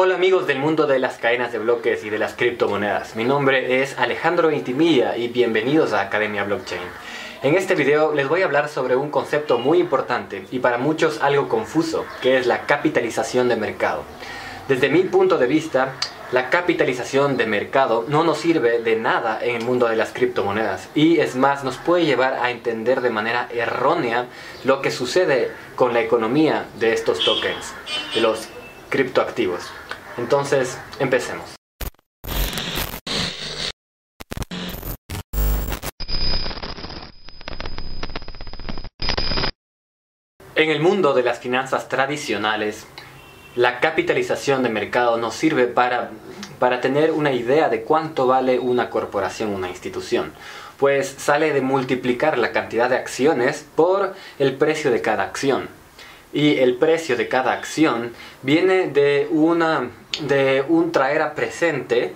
Hola amigos del mundo de las cadenas de bloques y de las criptomonedas. Mi nombre es Alejandro Intimilla y bienvenidos a Academia Blockchain. En este video les voy a hablar sobre un concepto muy importante y para muchos algo confuso, que es la capitalización de mercado. Desde mi punto de vista, la capitalización de mercado no nos sirve de nada en el mundo de las criptomonedas y es más, nos puede llevar a entender de manera errónea lo que sucede con la economía de estos tokens, de los criptoactivos. Entonces, empecemos. En el mundo de las finanzas tradicionales, la capitalización de mercado nos sirve para, para tener una idea de cuánto vale una corporación, una institución. Pues sale de multiplicar la cantidad de acciones por el precio de cada acción. Y el precio de cada acción viene de, una, de un traer a presente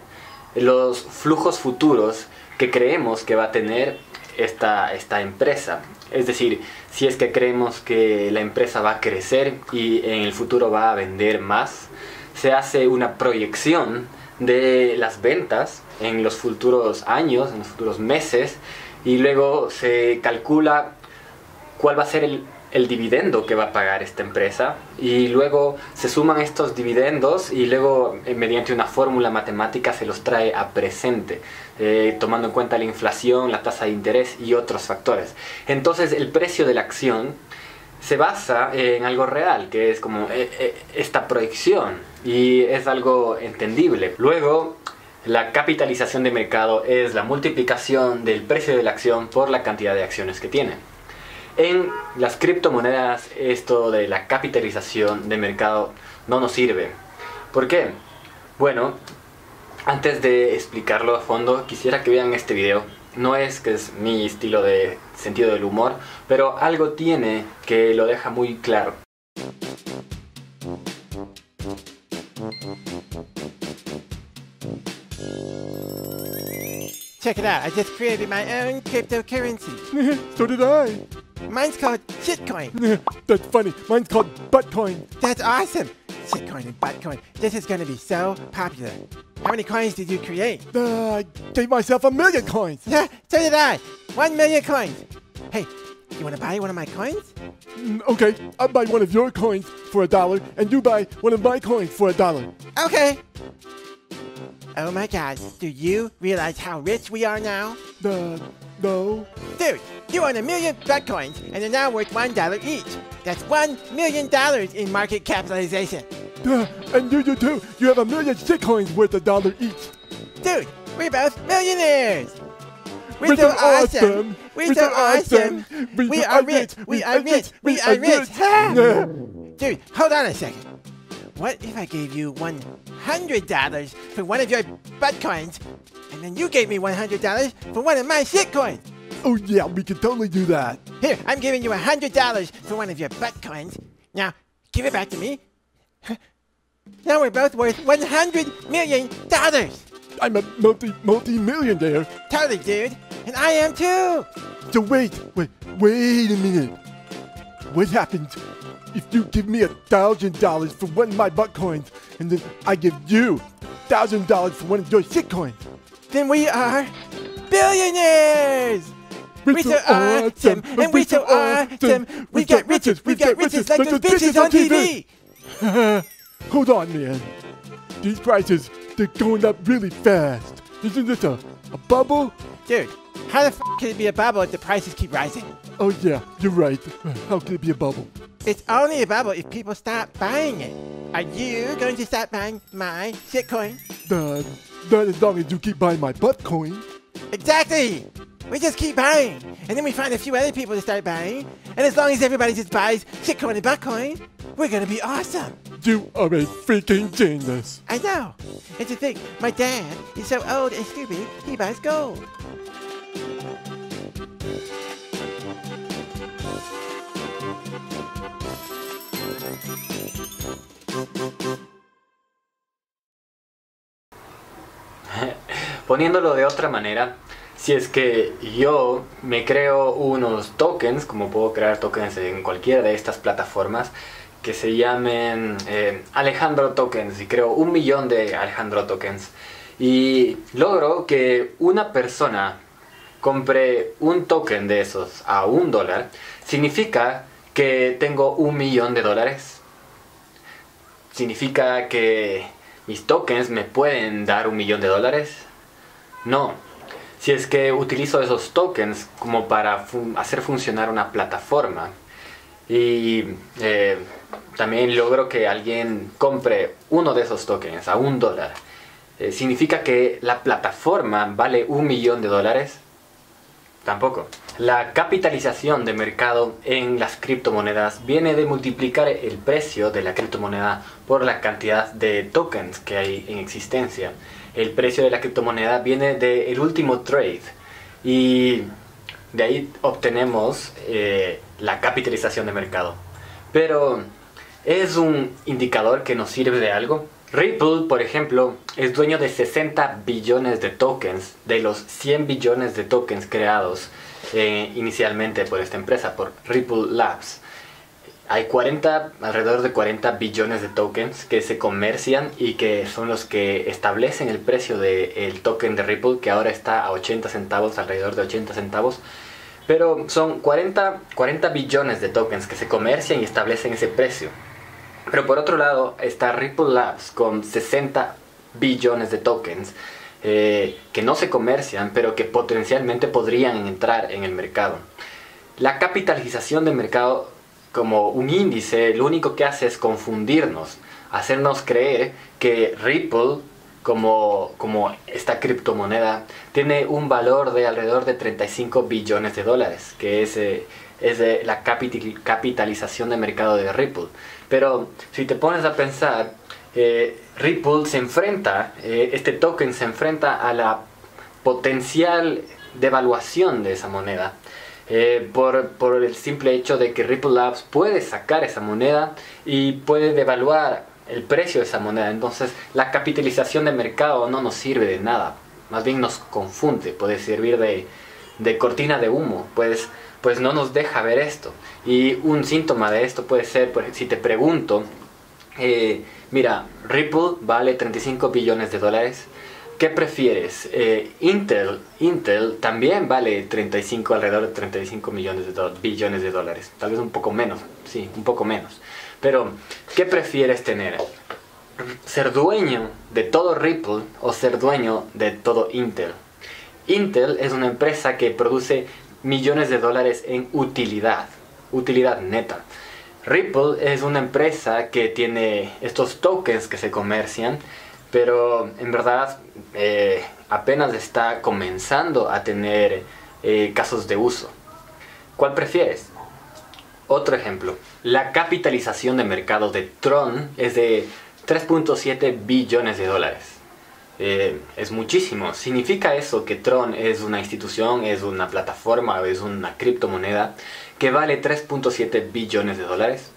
los flujos futuros que creemos que va a tener esta, esta empresa. Es decir, si es que creemos que la empresa va a crecer y en el futuro va a vender más, se hace una proyección de las ventas en los futuros años, en los futuros meses, y luego se calcula cuál va a ser el, el dividendo que va a pagar esta empresa y luego se suman estos dividendos y luego eh, mediante una fórmula matemática se los trae a presente, eh, tomando en cuenta la inflación, la tasa de interés y otros factores. Entonces el precio de la acción se basa en algo real, que es como eh, esta proyección y es algo entendible. Luego la capitalización de mercado es la multiplicación del precio de la acción por la cantidad de acciones que tiene. En las criptomonedas esto de la capitalización de mercado no nos sirve. ¿Por qué? Bueno, antes de explicarlo a fondo, quisiera que vean este video. No es que es mi estilo de sentido del humor, pero algo tiene que lo deja muy claro. Check it out, I just created my own cryptocurrency. so did I. Mine's called shitcoin. That's funny. Mine's called Buttcoin. That's awesome. Shitcoin and buttcoin. This is gonna be so popular. How many coins did you create? Uh, I gave myself a million coins. Yeah, so did I. One million coins. Hey, you wanna buy one of my coins? Mm, Okay, I'll buy one of your coins for a dollar, and you buy one of my coins for a dollar. Okay. Oh my god, do you realize how rich we are now? Uh, no. Dude, you own a million Bitcoins and they're now worth one dollar each. That's one million dollars in market capitalization. Uh, and you do too. You have a million shitcoins worth a dollar each. Dude, we're both millionaires. We're, We're so so awesome. awesome. We're, so awesome. We, are rich. We are rich. We are rich. Dude, hold on a second. What if I gave you one hundred dollars for one of your Bitcoins, and then you gave me one hundred dollars for one of my shitcoins? Oh yeah, we can totally do that. Here, I'm giving you a hundred dollars for one of your butt coins. Now, give it back to me. Now we're both worth one hundred million dollars. I'm a multi multi millionaire. Totally, dude. And I am too. So wait, wait, wait a minute. What happens if you give me a thousand dollars for one of my butt coins, and then I give you thousand dollars for one of your shit coins? Then we are billionaires. We're so awesome, and we're so awesome. We've got riches, we've got riches like those bitches on TV. Hold on, man. These prices, they're going up really fast. Isn't this a, a bubble? Dude, how the f can it be a bubble if the prices keep rising? Oh yeah, you're right. How can it be a bubble? It's only a bubble if people stop buying it. Are you going to stop buying my shitcoin? Uh, not as long as you keep buying my butt coin. Exactly! We just keep buying, and then we find a few other people to start buying, and as long as everybody just buys shitcoin and buttcoin, we're gonna be awesome. You are a freaking genius. I know. And to think, my dad is so old and stupid, he buys gold. Poniéndolo de otra manera, si es que yo me creo unos tokens, como puedo crear tokens en cualquiera de estas plataformas, que se llamen eh, Alejandro Tokens y creo un millón de Alejandro Tokens. Y logro que una persona compre un token de esos a un dólar, significa que tengo un millón de dólares. ¿Significa que mis tokens me pueden dar un millón de dólares? No. Si es que utilizo esos tokens como para hacer funcionar una plataforma y eh, también logro que alguien compre uno de esos tokens a un dólar, eh, ¿significa que la plataforma vale un millón de dólares? Tampoco. La capitalización de mercado en las criptomonedas viene de multiplicar el precio de la criptomoneda por la cantidad de tokens que hay en existencia. El precio de la criptomoneda viene del último trade y de ahí obtenemos eh, la capitalización de mercado. Pero, ¿es un indicador que nos sirve de algo? Ripple, por ejemplo, es dueño de 60 billones de tokens de los 100 billones de tokens creados eh, inicialmente por esta empresa, por Ripple Labs. Hay 40, alrededor de 40 billones de tokens que se comercian y que son los que establecen el precio del token de Ripple, que ahora está a 80 centavos, alrededor de 80 centavos. Pero son 40, 40 billones de tokens que se comercian y establecen ese precio. Pero por otro lado está Ripple Labs con 60 billones de tokens eh, que no se comercian, pero que potencialmente podrían entrar en el mercado. La capitalización del mercado como un índice lo único que hace es confundirnos, hacernos creer que Ripple como, como esta criptomoneda tiene un valor de alrededor de 35 billones de dólares, que es, eh, es la capitalización de mercado de Ripple. Pero si te pones a pensar, eh, Ripple se enfrenta, eh, este token se enfrenta a la potencial devaluación de esa moneda. Eh, por, por, el simple hecho de que Ripple Labs puede sacar esa moneda y puede devaluar el precio de esa moneda. Entonces la capitalización de mercado no nos sirve de nada, más bien nos confunde, puede servir de, de cortina de humo, pues, pues no nos deja ver esto. Y un síntoma de esto puede ser, pues, si te pregunto, eh, mira, Ripple vale 35 billones de dólares. ¿Qué prefieres? Eh, Intel, Intel también vale 35, alrededor de 35 millones de billones de dólares. Tal vez un poco menos, sí, un poco menos. Pero, ¿qué prefieres tener? ¿Ser dueño de todo Ripple o ser dueño de todo Intel? Intel es una empresa que produce millones de dólares en utilidad utilidad neta. Ripple es una empresa que tiene estos tokens que se comercian, pero en verdad eh, apenas está comenzando a tener eh, casos de uso. ¿Cuál prefieres? Otro ejemplo, la capitalización de mercado de Tron es de 3.7 billones de dólares. Eh, es muchísimo. ¿Significa eso que Tron es una institución, es una plataforma, es una criptomoneda que vale 3.7 billones de dólares?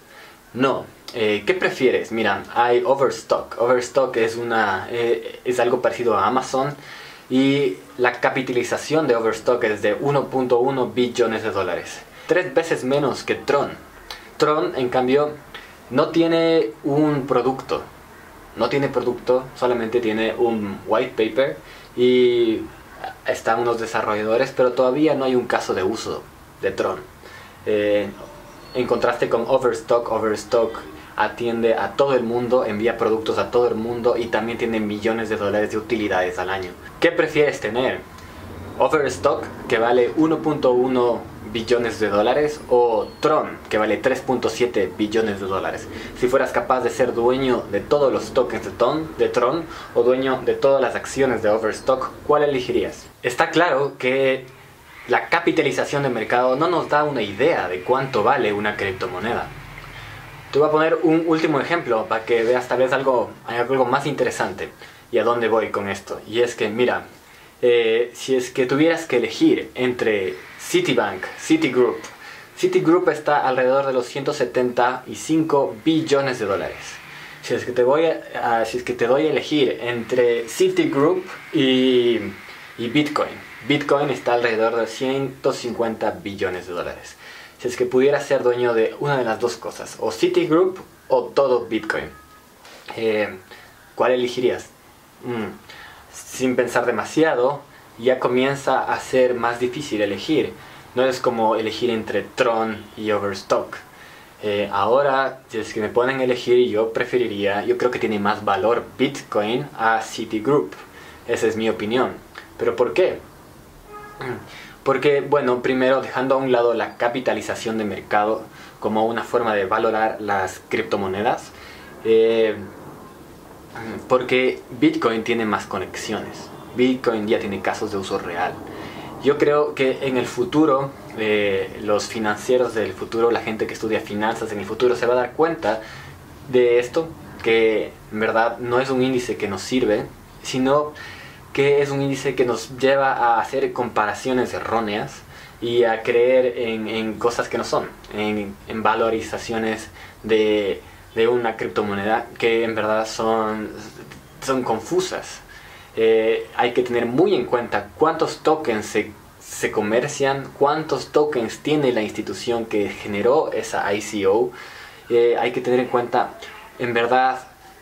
No. Eh, ¿Qué prefieres? Mira, hay Overstock. Overstock es, una, eh, es algo parecido a Amazon y la capitalización de Overstock es de 1.1 billones de dólares. Tres veces menos que Tron. Tron, en cambio, no tiene un producto. No tiene producto, solamente tiene un white paper y están unos desarrolladores, pero todavía no hay un caso de uso de Tron. Eh, en contraste con Overstock, Overstock atiende a todo el mundo, envía productos a todo el mundo y también tiene millones de dólares de utilidades al año. ¿Qué prefieres tener? Overstock, que vale 1.1 billones de dólares, o Tron, que vale 3.7 billones de dólares. Si fueras capaz de ser dueño de todos los tokens de Tron, de Tron o dueño de todas las acciones de Overstock, ¿cuál elegirías? Está claro que la capitalización de mercado no nos da una idea de cuánto vale una criptomoneda. Te voy a poner un último ejemplo para que veas tal vez algo, algo más interesante y a dónde voy con esto. Y es que, mira, eh, si es que tuvieras que elegir entre Citibank, Citigroup, Citigroup está alrededor de los 175 billones de dólares. Si es que te, voy a, si es que te doy a elegir entre Citigroup y, Bitcoin, Bitcoin está alrededor de 150 billones de dólares. Si es que pudiera ser dueño de una de las dos cosas, o Citigroup o todo Bitcoin. Eh, ¿Cuál elegirías? Mm, sin pensar demasiado, ya comienza a ser más difícil elegir. No es como elegir entre Tron y Overstock. Eh, ahora, si es que me ponen a elegir, yo preferiría, yo creo que tiene más valor Bitcoin a Citigroup. Esa es mi opinión. ¿Pero por qué? Porque, bueno, primero dejando a un lado la capitalización de mercado como una forma de valorar las criptomonedas, eh, porque Bitcoin tiene más conexiones. Bitcoin ya tiene casos de uso real. Yo creo que en el futuro, eh, los financieros del futuro, la gente que estudia finanzas en el futuro, se va a dar cuenta de esto, que en verdad no es un índice que nos sirve, sino que es un índice que nos lleva a hacer comparaciones erróneas y a creer en, cosas que no son, en, valorizaciones de, una criptomoneda que en verdad son, son confusas. Eh, hay que tener muy en cuenta cuántos tokens se, se, comercian, cuántos tokens tiene la institución que generó esa ICO. Eh, hay que tener en cuenta en verdad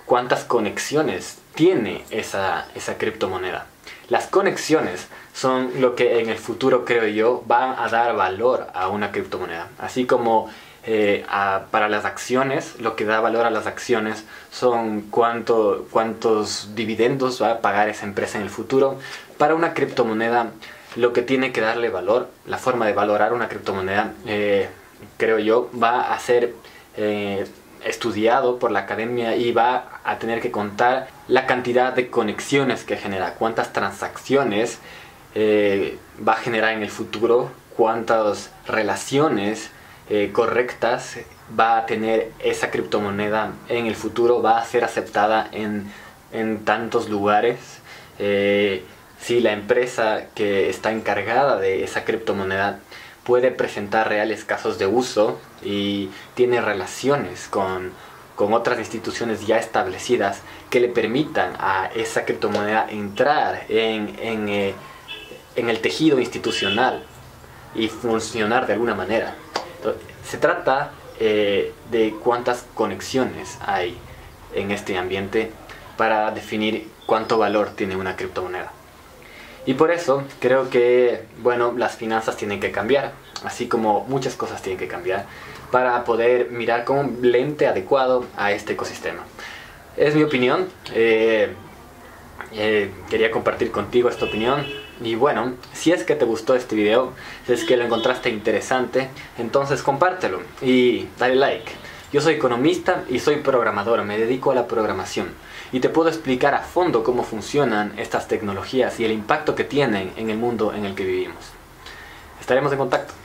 cuántas conexiones tiene esa, esa criptomoneda. Las conexiones son lo que en el futuro, creo yo, van a dar valor a una criptomoneda. Así como eh, para las acciones, lo que da valor a las acciones son cuánto, cuántos dividendos va a pagar esa empresa en el futuro. Para una criptomoneda, lo que tiene que darle valor, la forma de valorar una criptomoneda, eh, creo yo, va a ser eh, estudiado por la academia y va a tener que contar la cantidad de conexiones que genera, cuántas transacciones eh, va a generar en el futuro, cuántas relaciones eh, correctas va a tener esa criptomoneda en el futuro, va a ser aceptada en, tantos lugares. Eh, si la empresa que está encargada de esa criptomoneda puede presentar reales casos de uso y tiene relaciones con, otras instituciones ya establecidas que le permitan a esa criptomoneda entrar en, en, eh, el tejido institucional y funcionar de alguna manera. Se trata eh, de cuántas conexiones hay en este ambiente para definir cuánto valor tiene una criptomoneda. Y por eso creo que, bueno, las finanzas tienen que cambiar, así como muchas cosas tienen que cambiar para poder mirar con un lente adecuado a este ecosistema. Es mi opinión, eh, eh, quería compartir contigo esta opinión. Y bueno, si es que te gustó este video, si es que lo encontraste interesante, entonces compártelo y dale like. Yo soy economista y soy programador, me dedico a la programación y te puedo explicar a fondo cómo funcionan estas tecnologías y el impacto que tienen en el mundo en el que vivimos. Estaremos en contacto.